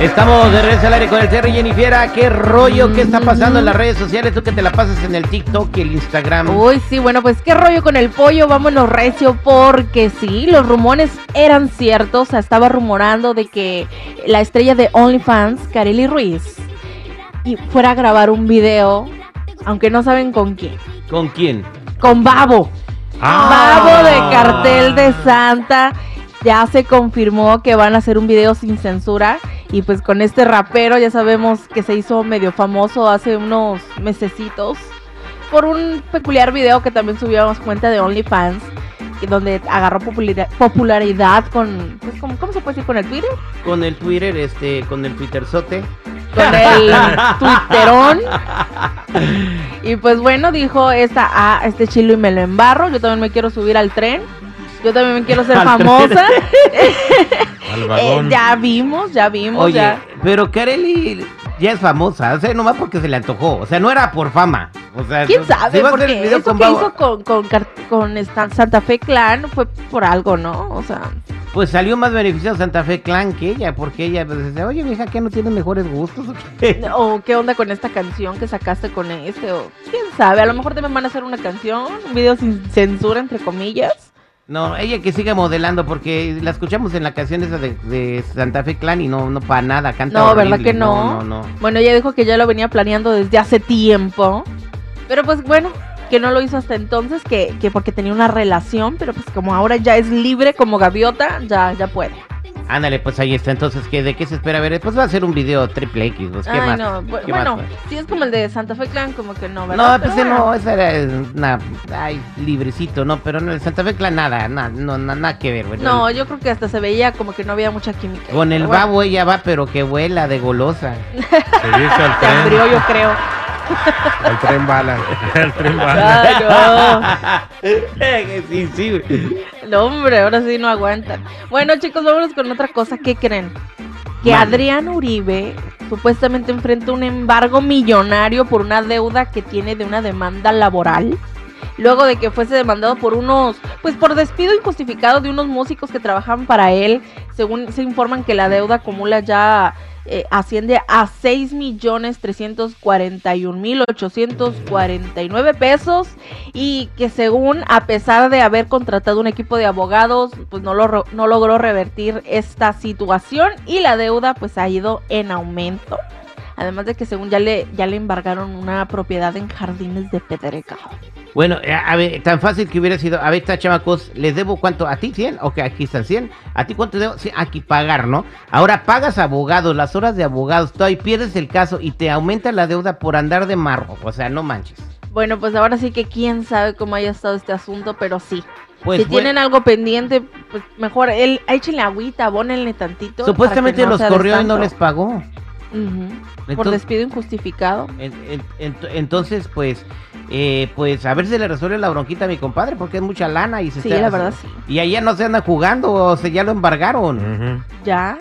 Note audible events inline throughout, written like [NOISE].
Estamos de regreso al aire con el Terry Jennifiera. ¿Qué rollo? ¿Qué está pasando en las redes sociales? Tú que te la pasas en el TikTok y el Instagram. Uy, sí, bueno, pues qué rollo con el pollo, vámonos recio, porque sí, los rumores eran ciertos, estaba rumorando de que la estrella de OnlyFans, Kareli Ruiz, y fuera a grabar un video, aunque no saben con quién, ¿Con quién? con Babo. Ah. Babo de Cartel de Santa. Ya se confirmó que van a hacer un video sin censura. Y pues con este rapero ya sabemos que se hizo medio famoso hace unos mesecitos. Por un peculiar video que también subíamos cuenta de OnlyFans. Donde agarró populari- popularidad con. Pues, ¿cómo, cómo se puede decir? Con el Twitter. Con el Twitter, este, con el Twitterzote. Con el [LAUGHS] Twitterón. Y pues bueno, dijo esta, ah, este chilo y me lo embarro. Yo también me quiero subir al tren. Yo también me quiero ser [LAUGHS] famosa. [LAUGHS] Al Eh, ya vimos, ya vimos, Oye, ya. pero Kareli ya es famosa, o sea, nomás porque se le antojó, o sea, no era por fama. O sea, ¿Quién sabe? a Porque video eso con que Babo- hizo con, Santa Fe Clan fue por algo, ¿no? O sea, Pues salió más beneficiado Santa Fe Clan que ella, porque ella pues, dice, oye, vieja, ¿qué no tienes mejores gustos? o qué?" [LAUGHS] o qué onda con esta canción que sacaste con este, o quién sabe, a lo mejor también van a hacer una canción, un video sin censura, entre comillas. No, ella que siga modelando, porque la escuchamos en la canción esa de, de Santa Fe Clan y no, no para nada, canta No, horrible, ¿verdad que no? No, no, no. Bueno, ella dijo que ya lo venía planeando desde hace tiempo. Pero pues bueno, que no lo hizo hasta entonces, que, que porque tenía una relación, pero pues como ahora ya es libre como gaviota, ya, ya puede. Ándale, pues ahí está. Entonces, ¿qué, ¿de qué se espera ver? Pues va a ser un video triple X, pues, ¿qué Ay, más? no, bu- ¿Qué bueno, más, si es como el de Santa Fe Clan, como que no, No, ¿verdad? pues Pero ese no, bueno. esa era una, ay, librecito, ¿no? Pero no, el Santa Fe Clan nada, nada, no, na- nada que ver, güey. No, yo creo que hasta se veía como que no había mucha química. Con el bueno, babo ella va, pero que vuela de golosa. [LAUGHS] Se dice al Se tren. yo creo. El tren bala. El tren bala. Ay, sí, sí, güey. no. No, hombre, ahora sí no aguantan. Bueno, chicos, vámonos con otra cosa. ¿Qué creen? Que. Adrián Uribe supuestamente enfrenta un embargo millonario por una deuda que tiene de una demanda laboral. Luego de que fuese demandado por unos, pues por despido injustificado de unos músicos que trabajaban para él. Según se informan que la deuda acumula ya eh, asciende a 6 millones 341 mil 849 pesos y que según a pesar de haber contratado un equipo de abogados pues no, lo, no logró revertir esta situación y la deuda pues ha ido en aumento además de que según ya le ya le embargaron una propiedad en Jardines de Pedregal Bueno, eh, a ver, tan fácil que hubiera sido. A ver, está chamacos, ¿les debo cuánto? ¿A ti 100? Ok, aquí están 100. ¿A ti cuánto debo? Sí, aquí pagar, ¿no? Ahora pagas abogados, las horas de abogados, todo, y pierdes el caso y te aumenta la deuda por andar de marro. O sea, no manches. bueno pues ahora sí que quién sabe cómo haya estado este asunto pero sí Pues si fue- tienen algo pendiente pues mejor él échenle agüita abónenle tantito supuestamente no los corrió y no les pagó. Ujú. por Entonces- despido injustificado En- en- ent- entonces, pues, eh, pues a ver si le resuelve la bronquita a mi compadre, porque es mucha lana y se Sí, está- la verdad, sí. Y allá no se anda jugando, o se ya lo embargaron. Ujú. Ya,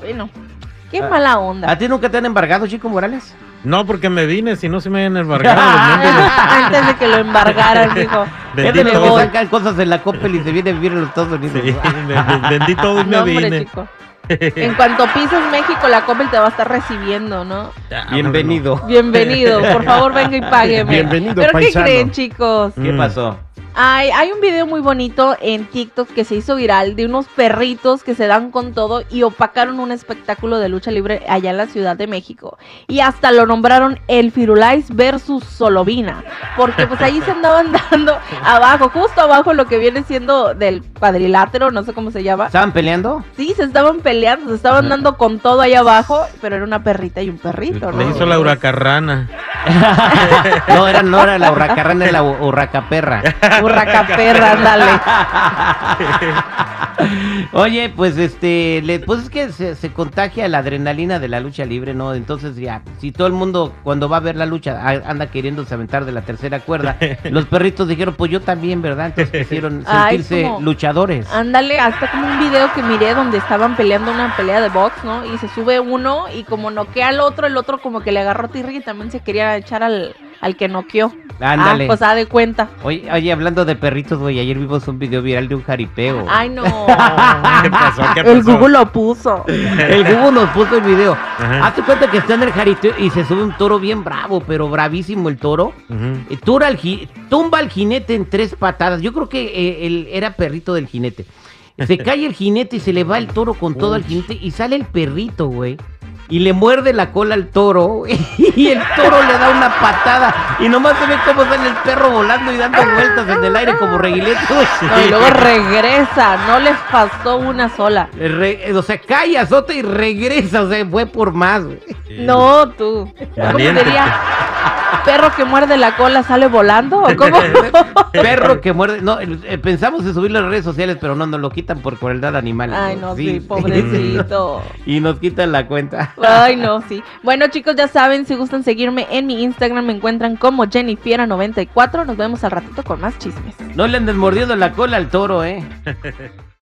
bueno, qué Ah, mala ¿A onda. ti nunca te han embargado, Chico Morales? No, porque me vine, si no se me habían embargado. [LAUGHS] Antes de que lo embargaran, dijo. Que Dios. sacan cosas en la Coppel y se viene a vivir en los Estados Unidos. Sí, ven- vendí todo y me No, hombre, vine. chico. [LAUGHS] En cuanto pises México, la Coppel te va a estar recibiendo, ¿no? Bienvenido. Bienvenido, por favor, venga y [LAUGHS] págueme. Bienvenido, ¿Pero paisano. qué creen, chicos? ¿Qué Mm. pasó? Hay, hay un video muy bonito en TikTok que se hizo viral de unos perritos que se dan con todo y opacaron un espectáculo de lucha libre allá en la Ciudad de México. Y hasta lo nombraron el Firulais versus Solovina. Porque pues ahí se [LAUGHS] andaban dando abajo, justo abajo lo que viene siendo del cuadrilátero, no sé cómo se llama. ¿Estaban peleando? Sí, se estaban peleando, se estaban dando con todo ahí abajo, pero era una perrita y un perrito, ¿no? Le hizo la huracarrana. No, era, no era la hurracarrana, era la hu- hurracaperra. Burraca perra, ándale. [LAUGHS] Oye, pues este, le- pues es que se, se contagia la adrenalina de la lucha libre, ¿no? Entonces ya, si todo el mundo cuando va a ver la lucha a- anda queriéndose aventar de la tercera cuerda, [LAUGHS] los perritos dijeron, pues yo también, ¿verdad? Entonces quisieron Ay, sentirse como- luchadores. Ándale, hasta como un video que miré donde estaban peleando una pelea de box, ¿no? Y se sube uno y como noquea al otro, el otro como que le agarró tirri y también se quería echar al, al que noqueó. Ándale. Ah, pues da de cuenta. Oye, oye, hablando de perritos, güey, ayer vimos un video viral de un jaripeo. Ay, no. [LAUGHS] ¿Qué pasó? ¿Qué El pasó? Google lo puso. [LAUGHS] El Google nos puso el video. Ajá. Hazte cuenta que está en el jaripeo y se sube un toro bien bravo, pero bravísimo el toro. Ujú. Eh, tura ji- tumba al jinete en tres patadas. Yo creo que eh, él era perrito del jinete. Se [LAUGHS] cae el jinete y se le va el toro con todo al jinete y sale el perrito, güey. Y le muerde la cola al toro [LAUGHS] y el toro le da una patada y nomás se ve cómo sale el perro volando y dando vueltas en el aire como reguileto. [LAUGHS] No, y luego regresa, no les pasó una sola. Re- o sea, cae, azota y regresa, o sea, fue por más. No, tú. ¿Cómo Valiente. ¿Perro que muerde la cola sale volando? ¿O cómo? [LAUGHS] Perro que muerde. No, eh, pensamos en subirlo a las redes sociales, pero no nos lo quitan por crueldad animal. Ay, no, sí, pobrecito. [LAUGHS] Y nos quitan la cuenta. Ay, no, sí. Bueno, chicos, ya saben, si gustan seguirme en mi Instagram, me encuentran como Jennifiera94. Nos vemos al ratito con más chismes. No le andes mordiendo la cola al toro, eh. [LAUGHS]